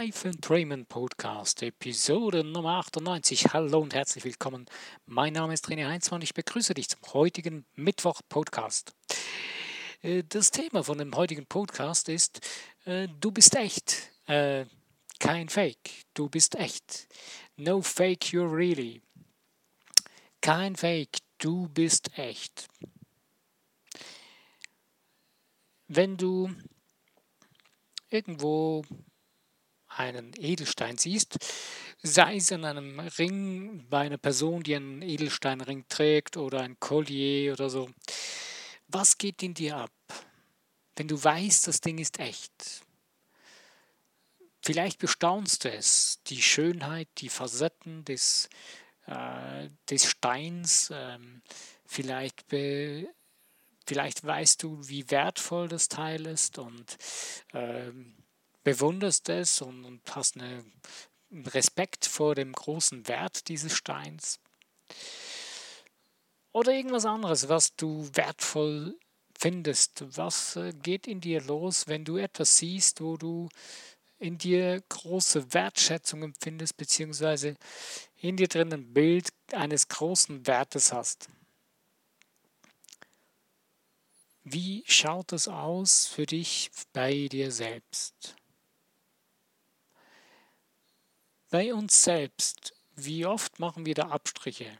Life and Raymond Podcast, Episode Nummer 98. Hallo und herzlich willkommen. Mein Name ist René Heinzmann. Ich begrüße dich zum heutigen Mittwoch-Podcast. Äh, das Thema von dem heutigen Podcast ist, äh, du bist echt. Äh, kein Fake. Du bist echt. No fake, you're really. Kein Fake. Du bist echt. Wenn du irgendwo einen Edelstein siehst, sei es in einem Ring bei einer Person, die einen Edelsteinring trägt oder ein Collier oder so, was geht in dir ab, wenn du weißt, das Ding ist echt? Vielleicht bestaunst du es, die Schönheit, die Facetten des, äh, des Steins, ähm, vielleicht be Vielleicht weißt du, wie wertvoll das Teil ist und ähm, bewunderst es und, und hast eine, einen Respekt vor dem großen Wert dieses Steins. Oder irgendwas anderes, was du wertvoll findest. Was äh, geht in dir los, wenn du etwas siehst, wo du in dir große Wertschätzung empfindest, beziehungsweise in dir drin ein Bild eines großen Wertes hast? Wie schaut es aus für dich bei dir selbst? Bei uns selbst, wie oft machen wir da Abstriche?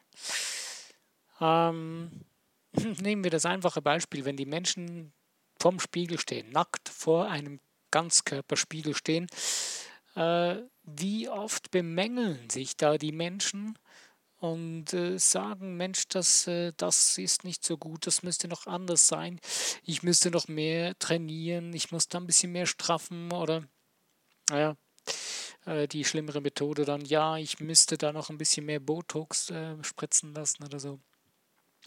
Ähm, nehmen wir das einfache Beispiel, wenn die Menschen vorm Spiegel stehen, nackt vor einem Ganzkörperspiegel stehen, äh, wie oft bemängeln sich da die Menschen und äh, sagen, Mensch, das, äh, das ist nicht so gut, das müsste noch anders sein, ich müsste noch mehr trainieren, ich muss da ein bisschen mehr straffen oder, naja, äh, die schlimmere Methode dann, ja, ich müsste da noch ein bisschen mehr Botox äh, spritzen lassen oder so.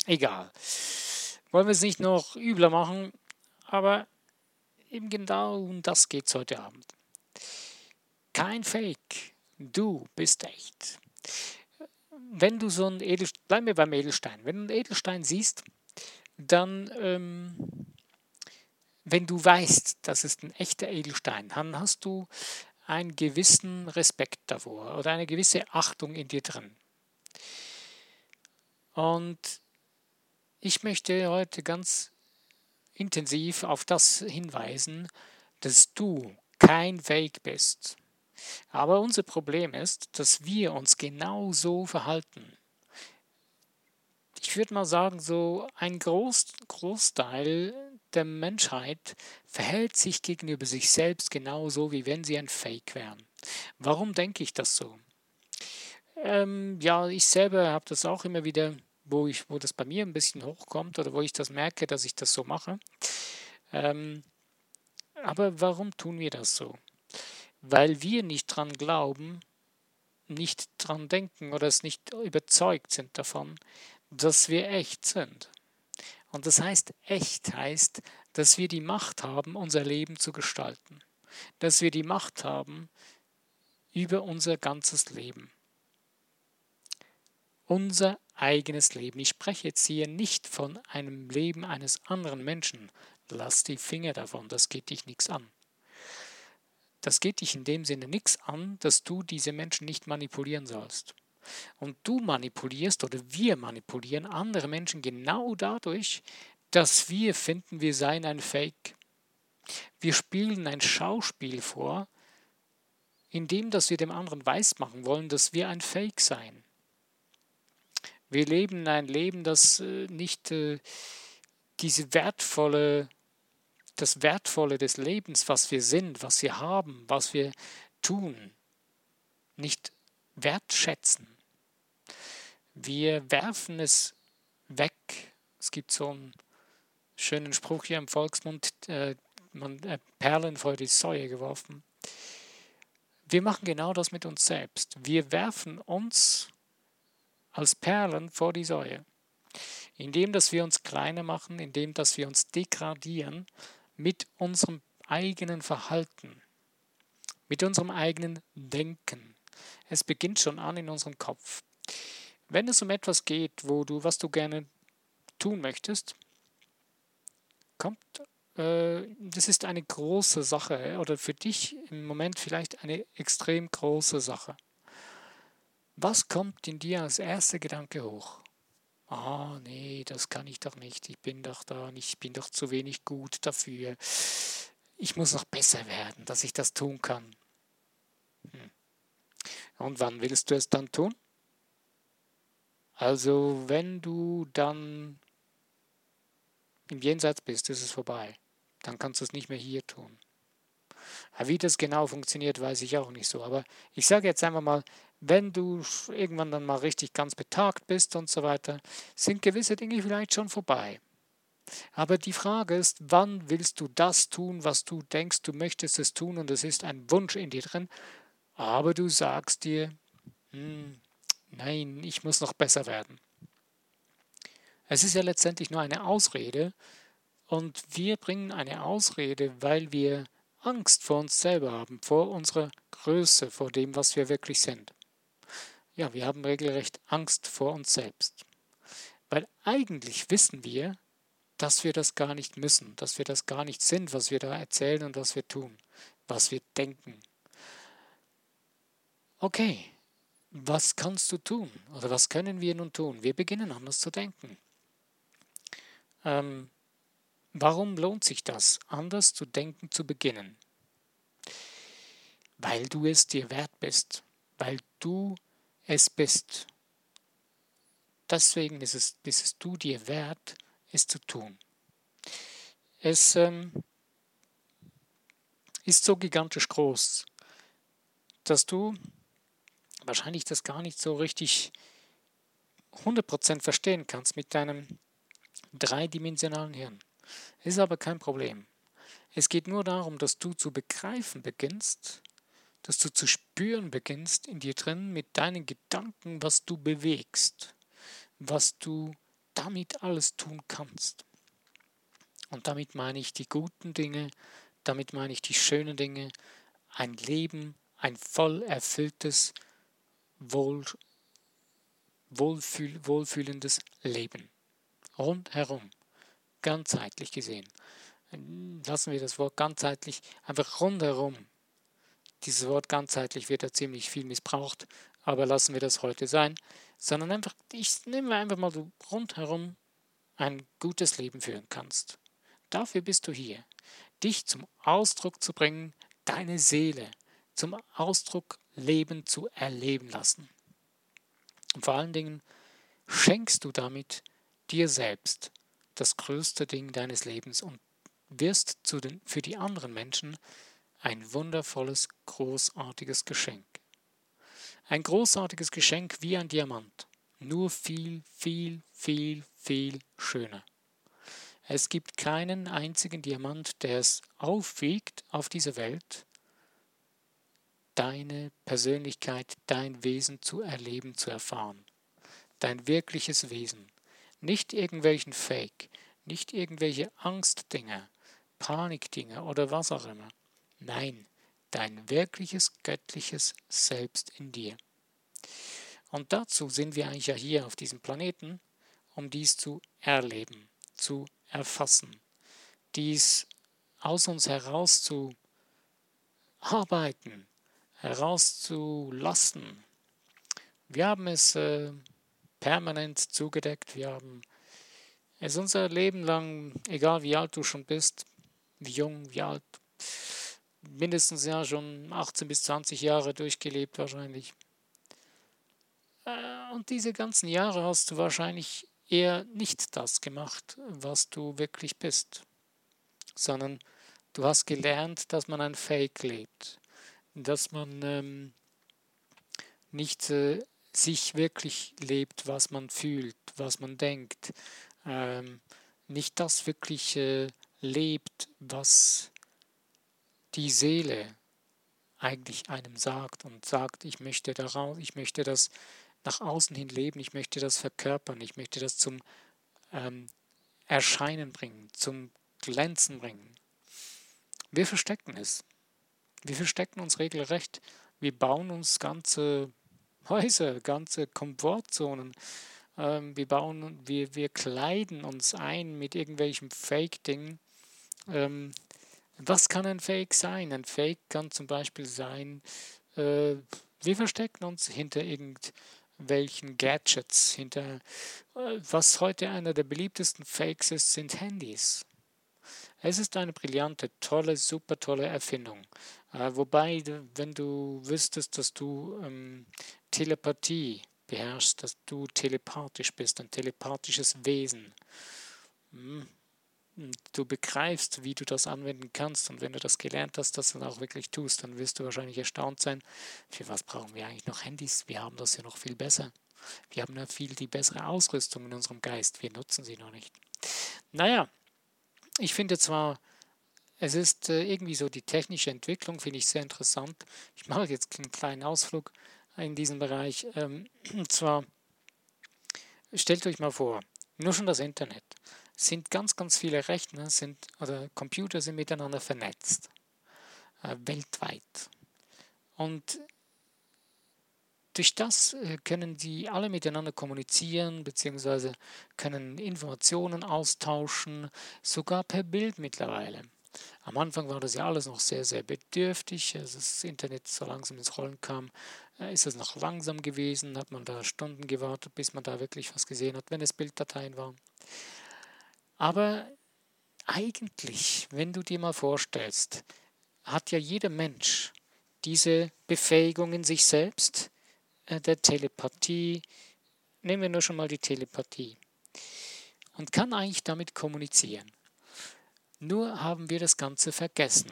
Egal. Wollen wir es nicht noch übler machen, aber eben genau um das geht es heute Abend. Kein Fake, du bist echt wenn du so ein Edelstein, bleiben wir beim Edelstein, wenn du einen Edelstein siehst, dann, ähm, wenn du weißt, das ist ein echter Edelstein, dann hast du einen gewissen Respekt davor oder eine gewisse Achtung in dir drin. Und ich möchte heute ganz intensiv auf das hinweisen, dass du kein Fake bist. Aber unser Problem ist, dass wir uns genau so verhalten. Ich würde mal sagen, so ein Groß, Großteil der Menschheit verhält sich gegenüber sich selbst genauso, wie wenn sie ein Fake wären. Warum denke ich das so? Ähm, ja, ich selber habe das auch immer wieder, wo, ich, wo das bei mir ein bisschen hochkommt oder wo ich das merke, dass ich das so mache. Ähm, aber warum tun wir das so? weil wir nicht dran glauben, nicht dran denken oder es nicht überzeugt sind davon, dass wir echt sind. Und das heißt, echt heißt, dass wir die Macht haben, unser Leben zu gestalten. Dass wir die Macht haben über unser ganzes Leben. Unser eigenes Leben. Ich spreche jetzt hier nicht von einem Leben eines anderen Menschen. Lass die Finger davon, das geht dich nichts an. Das geht dich in dem Sinne nichts an, dass du diese Menschen nicht manipulieren sollst. Und du manipulierst oder wir manipulieren andere Menschen genau dadurch, dass wir finden, wir seien ein Fake. Wir spielen ein Schauspiel vor, indem dass wir dem anderen weismachen wollen, dass wir ein Fake seien. Wir leben ein Leben, das äh, nicht äh, diese wertvolle das Wertvolle des Lebens, was wir sind, was wir haben, was wir tun, nicht wertschätzen. Wir werfen es weg. Es gibt so einen schönen Spruch hier im Volksmund, äh, man, äh, Perlen vor die Säue geworfen. Wir machen genau das mit uns selbst. Wir werfen uns als Perlen vor die Säue. Indem, dass wir uns kleiner machen, indem, dass wir uns degradieren, mit unserem eigenen Verhalten, mit unserem eigenen Denken. Es beginnt schon an in unserem Kopf. Wenn es um etwas geht, wo du, was du gerne tun möchtest, kommt äh, das ist eine große Sache oder für dich im Moment vielleicht eine extrem große Sache. Was kommt in dir als erster Gedanke hoch? Ah, nee, das kann ich doch nicht. Ich bin doch da nicht, ich bin doch zu wenig gut dafür. Ich muss noch besser werden, dass ich das tun kann. Hm. Und wann willst du es dann tun? Also, wenn du dann im Jenseits bist, ist es vorbei. Dann kannst du es nicht mehr hier tun. Wie das genau funktioniert, weiß ich auch nicht so. Aber ich sage jetzt einfach mal, wenn du irgendwann dann mal richtig ganz betagt bist und so weiter, sind gewisse Dinge vielleicht schon vorbei. Aber die Frage ist, wann willst du das tun, was du denkst, du möchtest es tun und es ist ein Wunsch in dir drin, aber du sagst dir, hm, nein, ich muss noch besser werden. Es ist ja letztendlich nur eine Ausrede und wir bringen eine Ausrede, weil wir Angst vor uns selber haben, vor unserer Größe, vor dem, was wir wirklich sind. Ja, wir haben regelrecht Angst vor uns selbst. Weil eigentlich wissen wir, dass wir das gar nicht müssen, dass wir das gar nicht sind, was wir da erzählen und was wir tun, was wir denken. Okay, was kannst du tun oder was können wir nun tun? Wir beginnen anders zu denken. Ähm, warum lohnt sich das, anders zu denken zu beginnen? Weil du es dir wert bist, weil du es bist. Deswegen ist es, ist es du dir wert, es zu tun. Es ähm, ist so gigantisch groß, dass du wahrscheinlich das gar nicht so richtig 100% verstehen kannst mit deinem dreidimensionalen Hirn. Ist aber kein Problem. Es geht nur darum, dass du zu begreifen beginnst, dass du zu spüren beginnst in dir drin mit deinen Gedanken, was du bewegst, was du damit alles tun kannst. Und damit meine ich die guten Dinge, damit meine ich die schönen Dinge, ein Leben, ein voll erfülltes, wohl, wohlfühl, wohlfühlendes Leben. Rundherum, ganzheitlich gesehen. Lassen wir das Wort ganzheitlich einfach rundherum. Dieses Wort ganzheitlich wird ja ziemlich viel missbraucht, aber lassen wir das heute sein, sondern einfach, ich nehme einfach mal, du rundherum ein gutes Leben führen kannst. Dafür bist du hier, dich zum Ausdruck zu bringen, deine Seele zum Ausdruck Leben zu erleben lassen. Und vor allen Dingen schenkst du damit dir selbst das größte Ding deines Lebens und wirst den, für die anderen Menschen ein wundervolles, großartiges Geschenk. Ein großartiges Geschenk wie ein Diamant, nur viel, viel, viel, viel schöner. Es gibt keinen einzigen Diamant, der es aufwiegt auf dieser Welt, deine Persönlichkeit, dein Wesen zu erleben, zu erfahren. Dein wirkliches Wesen. Nicht irgendwelchen Fake, nicht irgendwelche Angstdinger, Panikdinger oder was auch immer. Nein, dein wirkliches göttliches Selbst in dir. Und dazu sind wir eigentlich ja hier auf diesem Planeten, um dies zu erleben, zu erfassen, dies aus uns heraus zu arbeiten, herauszulassen. Wir haben es äh, permanent zugedeckt, wir haben es unser Leben lang, egal wie alt du schon bist, wie jung, wie alt, mindestens ja schon 18 bis 20 Jahre durchgelebt wahrscheinlich. Äh, und diese ganzen Jahre hast du wahrscheinlich eher nicht das gemacht, was du wirklich bist, sondern du hast gelernt, dass man ein Fake lebt, dass man ähm, nicht äh, sich wirklich lebt, was man fühlt, was man denkt, ähm, nicht das wirklich äh, lebt, was die Seele eigentlich einem sagt und sagt, ich möchte daraus, ich möchte das nach außen hin leben, ich möchte das verkörpern, ich möchte das zum ähm, Erscheinen bringen, zum Glänzen bringen. Wir verstecken es. Wir verstecken uns regelrecht. Wir bauen uns ganze Häuser, ganze Komfortzonen. Ähm, wir bauen, wir, wir kleiden uns ein mit irgendwelchen Fake-Dingen Ähm, was kann ein Fake sein? Ein Fake kann zum Beispiel sein, äh, wir verstecken uns hinter irgendwelchen Gadgets, hinter äh, was heute einer der beliebtesten Fakes ist, sind Handys. Es ist eine brillante, tolle, super tolle Erfindung. Äh, wobei, wenn du wüsstest, dass du ähm, Telepathie beherrschst, dass du telepathisch bist, ein telepathisches Wesen, hm, du begreifst, wie du das anwenden kannst und wenn du das gelernt hast, das dann auch wirklich tust, dann wirst du wahrscheinlich erstaunt sein, für was brauchen wir eigentlich noch Handys? Wir haben das ja noch viel besser. Wir haben ja viel die bessere Ausrüstung in unserem Geist, wir nutzen sie noch nicht. Naja, ich finde zwar, es ist äh, irgendwie so die technische Entwicklung, finde ich sehr interessant. Ich mache jetzt einen kleinen Ausflug in diesem Bereich. Ähm, und zwar, stellt euch mal vor, nur schon das Internet sind ganz, ganz viele Rechner sind, oder Computer sind miteinander vernetzt, äh, weltweit. Und durch das äh, können die alle miteinander kommunizieren, beziehungsweise können Informationen austauschen, sogar per Bild mittlerweile. Am Anfang war das ja alles noch sehr, sehr bedürftig. Als das Internet so langsam ins Rollen kam, äh, ist es noch langsam gewesen, hat man da Stunden gewartet, bis man da wirklich was gesehen hat, wenn es Bilddateien waren. Aber eigentlich, wenn du dir mal vorstellst, hat ja jeder Mensch diese Befähigung in sich selbst, äh, der Telepathie, nehmen wir nur schon mal die Telepathie, und kann eigentlich damit kommunizieren. Nur haben wir das Ganze vergessen.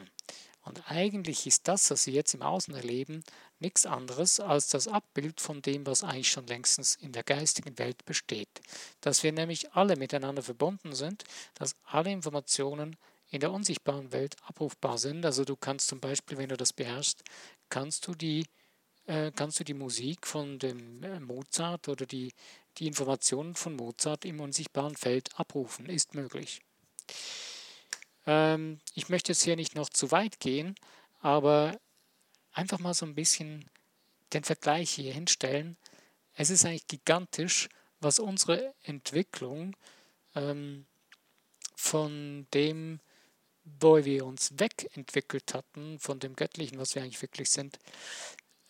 Und eigentlich ist das, was wir jetzt im Außen erleben, nichts anderes als das Abbild von dem, was eigentlich schon längstens in der geistigen Welt besteht. Dass wir nämlich alle miteinander verbunden sind, dass alle Informationen in der unsichtbaren Welt abrufbar sind. Also du kannst zum Beispiel, wenn du das beherrschst, kannst du die äh, kannst du die Musik von dem äh, Mozart oder die, die Informationen von Mozart im unsichtbaren Feld abrufen. Ist möglich. Ähm, ich möchte jetzt hier nicht noch zu weit gehen, aber einfach mal so ein bisschen den Vergleich hier hinstellen. Es ist eigentlich gigantisch, was unsere Entwicklung ähm, von dem, wo wir uns wegentwickelt hatten, von dem Göttlichen, was wir eigentlich wirklich sind,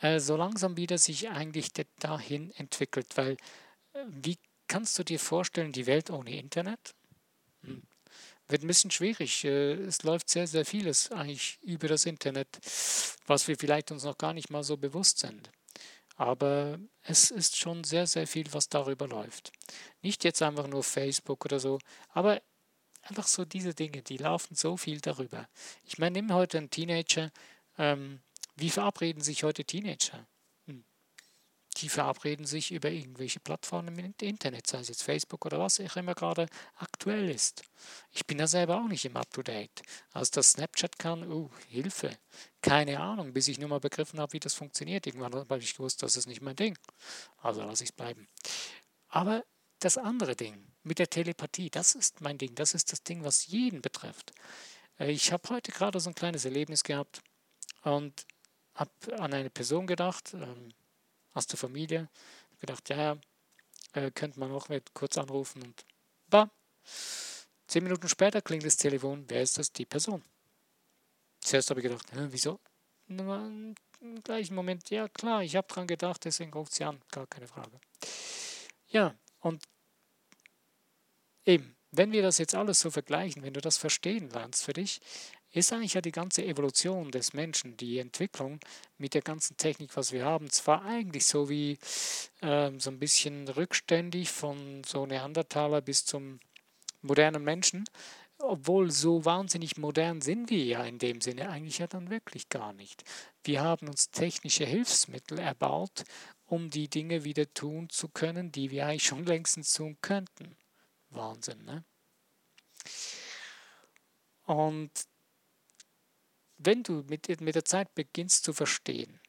äh, so langsam wieder sich eigentlich dahin entwickelt. Weil, äh, wie kannst du dir vorstellen, die Welt ohne Internet? Hm. Wird ein bisschen schwierig. Äh, es läuft sehr, sehr vieles eigentlich über das Internet, was wir vielleicht uns noch gar nicht mal so bewusst sind. Aber es ist schon sehr, sehr viel, was darüber läuft. Nicht jetzt einfach nur Facebook oder so, aber einfach so diese Dinge, die laufen so viel darüber. Ich meine, nimm heute einen Teenager, ähm, wie verabreden sich heute Teenager? Die verabreden sich über irgendwelche Plattformen im Internet, sei es jetzt Facebook oder was auch immer gerade aktuell ist. Ich bin da selber auch nicht im Up-to-Date. Als das Snapchat kann, uh, Hilfe. Keine Ahnung, bis ich nur mal begriffen habe, wie das funktioniert. Irgendwann habe ich gewusst, das ist nicht mein Ding. Also lasse ich es bleiben. Aber das andere Ding mit der Telepathie, das ist mein Ding. Das ist das Ding, was jeden betrifft. Äh, ich habe heute gerade so ein kleines Erlebnis gehabt und habe an eine Person gedacht, ähm, aus der Familie, gedacht, ja, äh, könnte man auch kurz anrufen und bam, zehn Minuten später klingt das Telefon, wer ist das? Die Person. Zuerst habe ich gedacht, wieso? Im gleichen Moment, ja klar, ich habe dran gedacht, deswegen ruft sie an, gar keine Frage. Ja, und eben, wenn wir das jetzt alles so vergleichen, wenn du das verstehen lernst für dich, ist eigentlich ja die ganze Evolution des Menschen, die Entwicklung mit der ganzen Technik, was wir haben, zwar eigentlich so wie ähm, so ein bisschen rückständig von so Neandertaler bis zum modernen Menschen, obwohl so wahnsinnig modern sind wir ja in dem Sinne eigentlich ja dann wirklich gar nicht. Wir haben uns technische Hilfsmittel erbaut, um die Dinge wieder tun zu können, die wir eigentlich schon längstens tun könnten. Wahnsinn, ne? Und wenn du mit, mit der Zeit beginnst zu verstehen,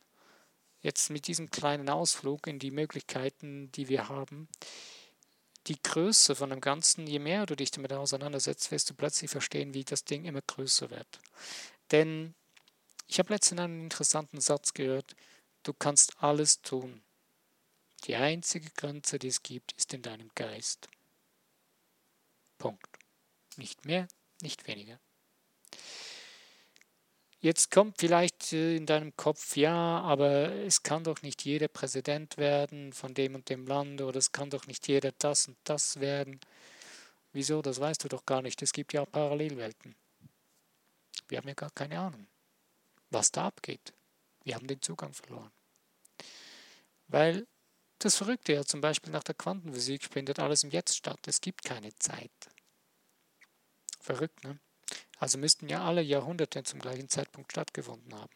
jetzt mit diesem kleinen Ausflug in die Möglichkeiten, die wir haben, die Größe von dem Ganzen, je mehr du dich damit auseinandersetzt, wirst du plötzlich verstehen, wie das Ding immer größer wird. Denn ich habe letztens einen interessanten Satz gehört, du kannst alles tun. Die einzige Grenze, die es gibt, ist in deinem Geist. Punkt. Nicht mehr, nicht weniger. Jetzt kommt vielleicht äh, in deinem Kopf, ja, aber es kann doch nicht jeder Präsident werden von dem und dem Land oder es kann doch nicht jeder das und das werden. Wieso? Das weißt du doch gar nicht. Es gibt ja Parallelwelten. Wir haben ja gar keine Ahnung, was da abgeht. Wir haben den Zugang verloren. Weil das Verrückte ja zum Beispiel nach der Quantenphysik findet alles im Jetzt statt. Es gibt keine Zeit. Verrückt, ne? Also müssten ja alle Jahrhunderte zum gleichen Zeitpunkt stattgefunden haben.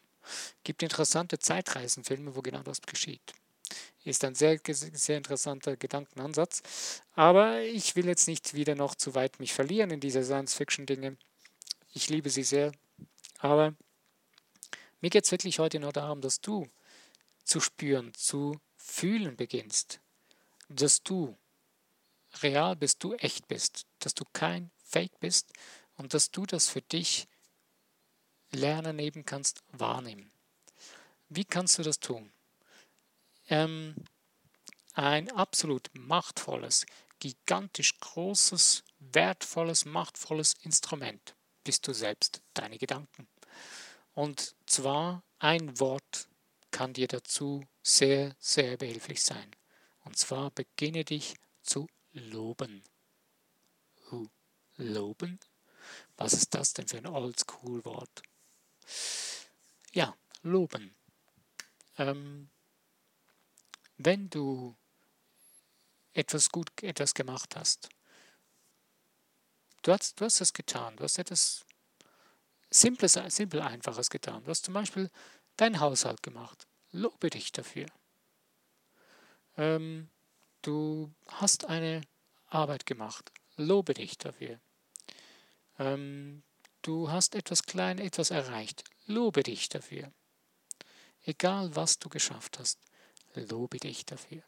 Gibt interessante Zeitreisenfilme, wo genau das geschieht. Ist ein sehr, sehr interessanter Gedankenansatz. Aber ich will jetzt nicht wieder noch zu weit mich verlieren in diese Science-Fiction-Dinge. Ich liebe sie sehr. Aber mir geht es wirklich heute nur darum, dass du zu spüren, zu fühlen beginnst, dass du real bist, du echt bist, dass du kein Fake bist und dass du das für dich lernen eben kannst, wahrnehmen. Wie kannst du das tun? Ähm, ein absolut machtvolles, gigantisch großes, wertvolles, machtvolles Instrument bist du selbst, deine Gedanken. Und zwar ein Wort kann dir dazu sehr, sehr behilflich sein. Und zwar beginne dich zu loben. Loben? Was ist das denn für ein Oldschool-Wort? Ja, loben. Ähm, wenn du etwas gut, etwas gemacht hast, du hast, du hast es getan, du hast etwas Simples, simpel Einfaches getan. Du hast zum Beispiel deinen Haushalt gemacht. Lobe dich dafür. Ähm, du hast eine Arbeit gemacht. Lobe dich dafür. Ähm, du hast etwas klein, etwas erreicht. Lobe dich dafür. Egal was du geschafft hast, lobe dich dafür.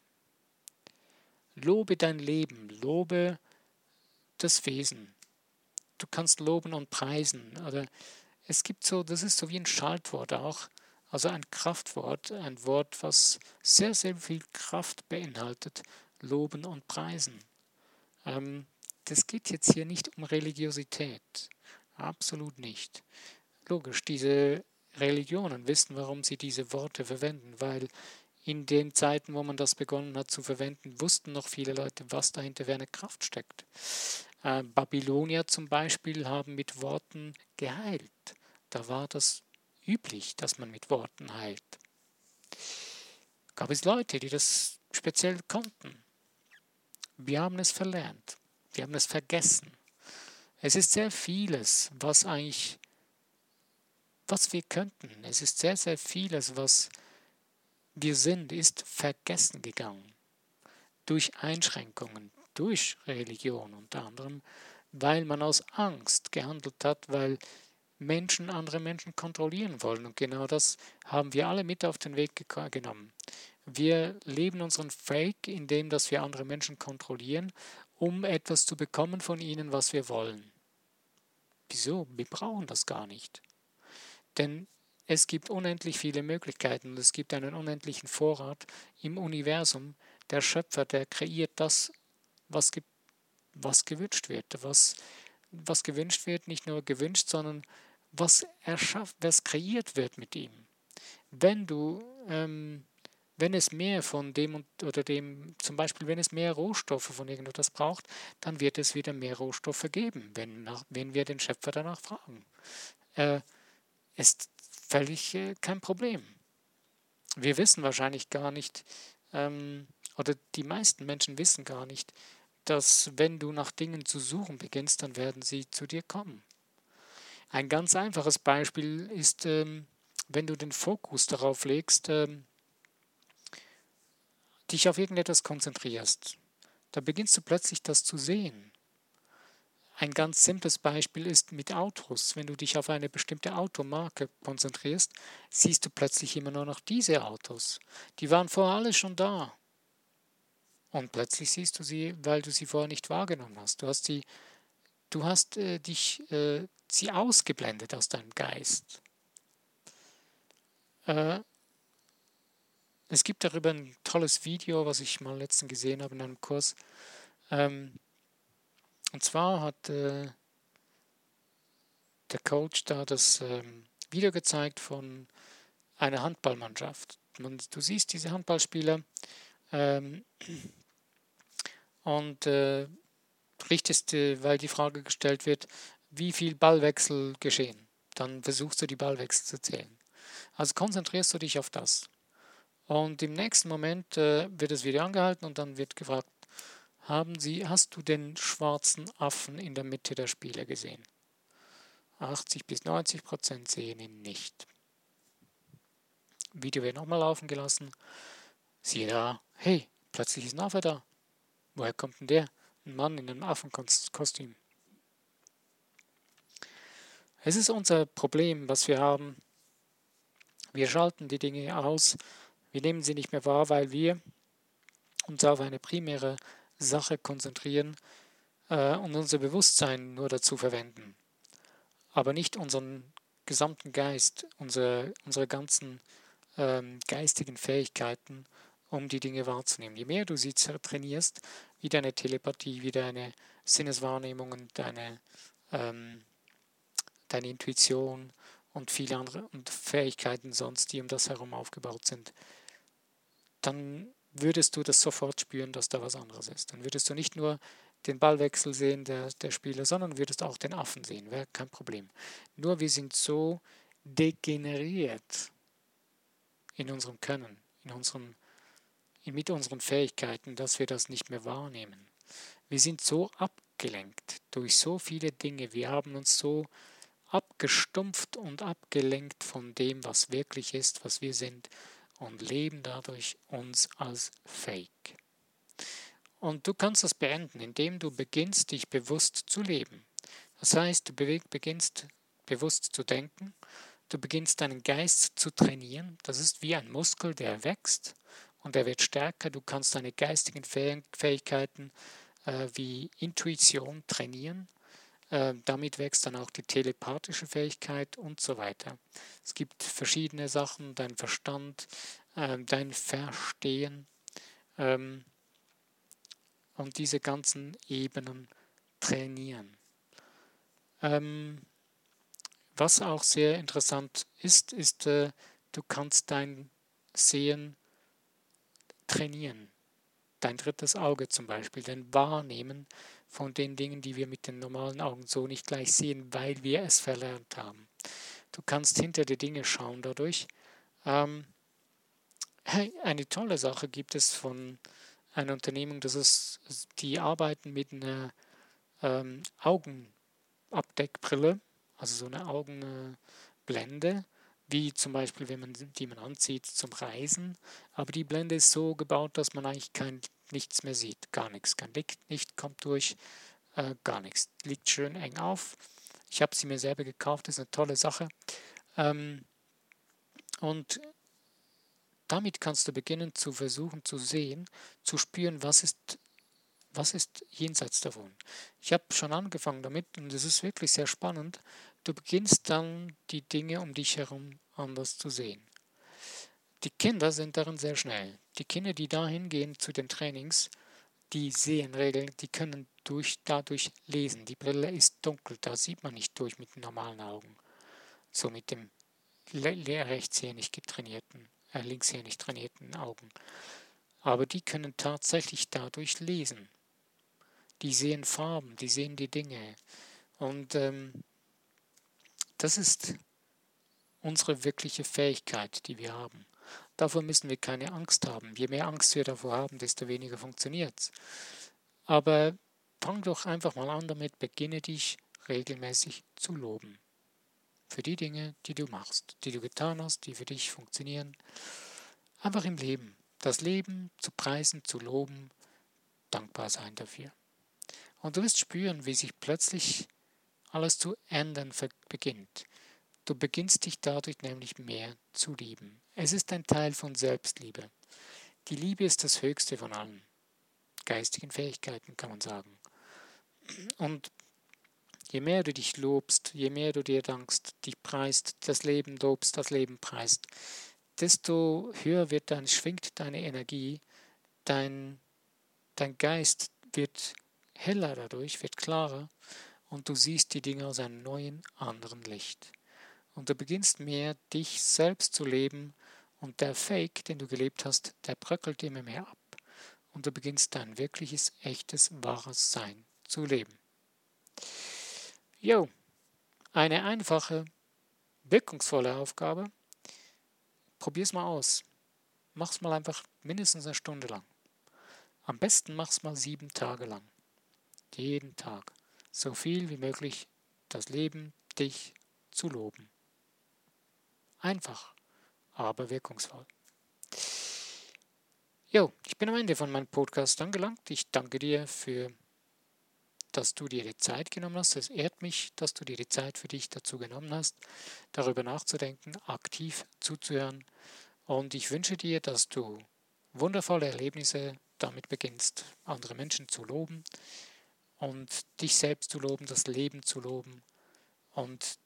Lobe dein Leben, lobe das Wesen. Du kannst loben und preisen. Oder es gibt so, das ist so wie ein Schaltwort auch, also ein Kraftwort, ein Wort, was sehr, sehr viel Kraft beinhaltet, loben und preisen. Ähm, das geht jetzt hier nicht um Religiosität. Absolut nicht. Logisch, diese Religionen wissen, warum sie diese Worte verwenden, weil in den Zeiten, wo man das begonnen hat zu verwenden, wussten noch viele Leute, was dahinter für eine Kraft steckt. Äh, Babylonier zum Beispiel haben mit Worten geheilt. Da war das üblich, dass man mit Worten heilt. Gab es Leute, die das speziell konnten. Wir haben es verlernt. Wir haben es vergessen. Es ist sehr vieles, was eigentlich, was wir könnten. Es ist sehr, sehr vieles, was wir sind, ist vergessen gegangen. Durch Einschränkungen, durch Religion unter anderem, weil man aus Angst gehandelt hat, weil Menschen andere Menschen kontrollieren wollen. Und genau das haben wir alle mit auf den Weg genommen. Wir leben unseren Fake, indem dass wir andere Menschen kontrollieren um etwas zu bekommen von ihnen, was wir wollen. Wieso? Wir brauchen das gar nicht. Denn es gibt unendlich viele Möglichkeiten und es gibt einen unendlichen Vorrat im Universum. Der Schöpfer, der kreiert das, was, ge was gewünscht wird. Was, was gewünscht wird, nicht nur gewünscht, sondern was erschafft, was kreiert wird mit ihm. Wenn du ähm, wenn es mehr von dem und, oder dem, zum Beispiel wenn es mehr Rohstoffe von irgendetwas braucht, dann wird es wieder mehr Rohstoffe geben, wenn, wenn wir den Schöpfer danach fragen. Äh, ist völlig äh, kein Problem. Wir wissen wahrscheinlich gar nicht, ähm, oder die meisten Menschen wissen gar nicht, dass wenn du nach Dingen zu suchen beginnst, dann werden sie zu dir kommen. Ein ganz einfaches Beispiel ist, ähm, wenn du den Fokus darauf legst, ähm, dich auf irgendetwas konzentrierst, da beginnst du plötzlich das zu sehen. Ein ganz simples Beispiel ist mit Autos. Wenn du dich auf eine bestimmte Automarke konzentrierst, siehst du plötzlich immer nur noch diese Autos. Die waren vorher alle schon da. Und plötzlich siehst du sie, weil du sie vorher nicht wahrgenommen hast. Du hast sie, du hast äh, dich äh, sie ausgeblendet aus deinem Geist. Äh, es gibt darüber ein tolles Video, was ich mal letztens gesehen habe in einem Kurs. Ähm, und zwar hat äh, der Coach da das ähm, Video gezeigt von einer Handballmannschaft. Und du siehst diese Handballspieler ähm, und äh, richtest, äh, weil die Frage gestellt wird, wie viel Ballwechsel geschehen. Dann versuchst du die Ballwechsel zu zählen. Also konzentrierst du dich auf das. Und im nächsten Moment äh, wird das Video angehalten und dann wird gefragt, haben Sie, hast du den schwarzen Affen in der Mitte der Spiele gesehen? 80 bis 90 Prozent sehen ihn nicht. Video wird nochmal laufen gelassen. Siehe da, hey, plötzlich ist ein Affe da. Woher kommt denn der? Ein Mann in einem Affenkostüm. Es ist unser Problem, was wir haben. Wir schalten die Dinge aus, wir nehmen sie nicht mehr wahr, weil wir uns auf eine primäre Sache konzentrieren äh, und unser Bewusstsein nur dazu verwenden, aber nicht unseren gesamten Geist, unsere, unsere ganzen ähm, geistigen Fähigkeiten, um die Dinge wahrzunehmen. Je mehr du sie trainierst, wie deine Telepathie, wie deine Sinneswahrnehmung deine, ähm, deine Intuition und viele andere und Fähigkeiten sonst, die um das herum aufgebaut sind, dann würdest du das sofort spüren, dass da was anderes ist. Dann würdest du nicht nur den Ballwechsel sehen der, der Spieler, sondern würdest auch den Affen sehen. Wäre kein Problem. Nur wir sind so degeneriert in unserem Können, in unserem, mit unseren Fähigkeiten, dass wir das nicht mehr wahrnehmen. Wir sind so abgelenkt durch so viele Dinge. Wir haben uns so abgestumpft und abgelenkt von dem, was wirklich ist, was wir sind und leben dadurch uns als Fake. Und du kannst das beenden, indem du beginnst, dich bewusst zu leben. Das heißt, du beginnst bewusst zu denken, du beginnst deinen Geist zu trainieren. Das ist wie ein Muskel, der wächst und der wird stärker. Du kannst deine geistigen Fähigkeiten äh, wie Intuition trainieren. Äh, damit wächst dann auch die telepathische Fähigkeit und so weiter. Es gibt verschiedene Sachen, dein Verstand, äh, dein Verstehen ähm, und diese ganzen Ebenen trainieren. Ähm, was auch sehr interessant ist, ist, äh, du kannst dein Sehen trainieren. Dein drittes Auge zum Beispiel, dein Wahrnehmen von den Dingen, die wir mit den normalen Augen so nicht gleich sehen, weil wir es verlernt haben. Du kannst hinter die Dinge schauen dadurch. Ähm, eine tolle Sache gibt es von einer Unternehmung, das ist, die arbeiten mit einer ähm, Augenabdeckbrille, also so eine Augenblende, wie zum Beispiel, wenn man die man anzieht zum Reisen. Aber die Blende ist so gebaut, dass man eigentlich kein nichts mehr sieht, gar nichts. Kein Licht, kommt durch, äh, gar nichts. Liegt schön eng auf. Ich habe sie mir selber gekauft, ist eine tolle Sache. Ähm, und damit kannst du beginnen zu versuchen zu sehen, zu spüren, was ist, was ist jenseits davon. Ich habe schon angefangen damit und es ist wirklich sehr spannend. Du beginnst dann die Dinge um dich herum anders zu sehen. Die Kinder sind darin sehr schnell. Die Kinder, die da hingehen zu den Trainings, die sehen Regeln, die können durch, dadurch lesen. Die Brille ist dunkel, da sieht man nicht durch mit normalen Augen. So mit dem rechtshähnig getrainierten, äh, linkshähnig trainierten Augen. Aber die können tatsächlich dadurch lesen. Die sehen Farben, die sehen die Dinge. Und ähm, das ist unsere wirkliche Fähigkeit, die wir haben. Davor müssen wir keine Angst haben. Je mehr Angst wir davor haben, desto weniger funktioniert es. Aber fang doch einfach mal an damit, beginne dich regelmäßig zu loben. Für die Dinge, die du machst, die du getan hast, die für dich funktionieren. Einfach im Leben. Das Leben zu preisen, zu loben, dankbar sein dafür. Und du wirst spüren, wie sich plötzlich alles zu ändern beginnt. Du beginnst dich dadurch nämlich mehr zu lieben. Es ist ein Teil von Selbstliebe. Die Liebe ist das Höchste von allen geistigen Fähigkeiten, kann man sagen. Und je mehr du dich lobst, je mehr du dir dankst, dich preist, das Leben lobst, das Leben preist, desto höher wird dein, schwingt deine Energie, dein, dein Geist wird heller dadurch, wird klarer und du siehst die Dinge aus einem neuen, anderen Licht. Und du beginnst mehr, dich selbst zu leben und der Fake, den du gelebt hast, der bröckelt immer mehr ab. Und du beginnst dein wirkliches, echtes, wahres Sein zu leben. Jo, eine einfache, wirkungsvolle Aufgabe. Probier's mal aus. Mach's mal einfach mindestens eine Stunde lang. Am besten mach's mal sieben Tage lang. Jeden Tag. So viel wie möglich das Leben, dich zu loben. Einfach, aber wirkungsvoll. Jo, ich bin am Ende von meinem Podcast angelangt. Ich danke dir für dass du dir die Zeit genommen hast. Es ehrt mich, dass du dir die Zeit für dich dazu genommen hast, darüber nachzudenken, aktiv zuzuhören. Und ich wünsche dir, dass du wundervolle Erlebnisse damit beginnst, andere Menschen zu loben und dich selbst zu loben, das Leben zu loben und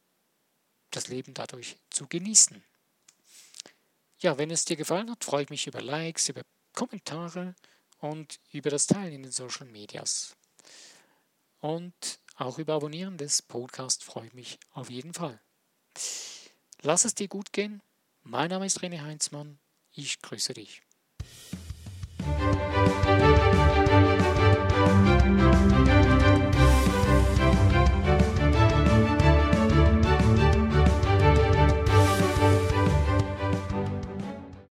das Leben dadurch zu genießen. Ja, wenn es dir gefallen hat, freue ich mich über Likes, über Kommentare und über das Teilen in den Social Medias. Und auch über Abonnieren des Podcasts freue ich mich auf jeden Fall. Lass es dir gut gehen. Mein Name ist René Heinzmann. Ich grüße dich.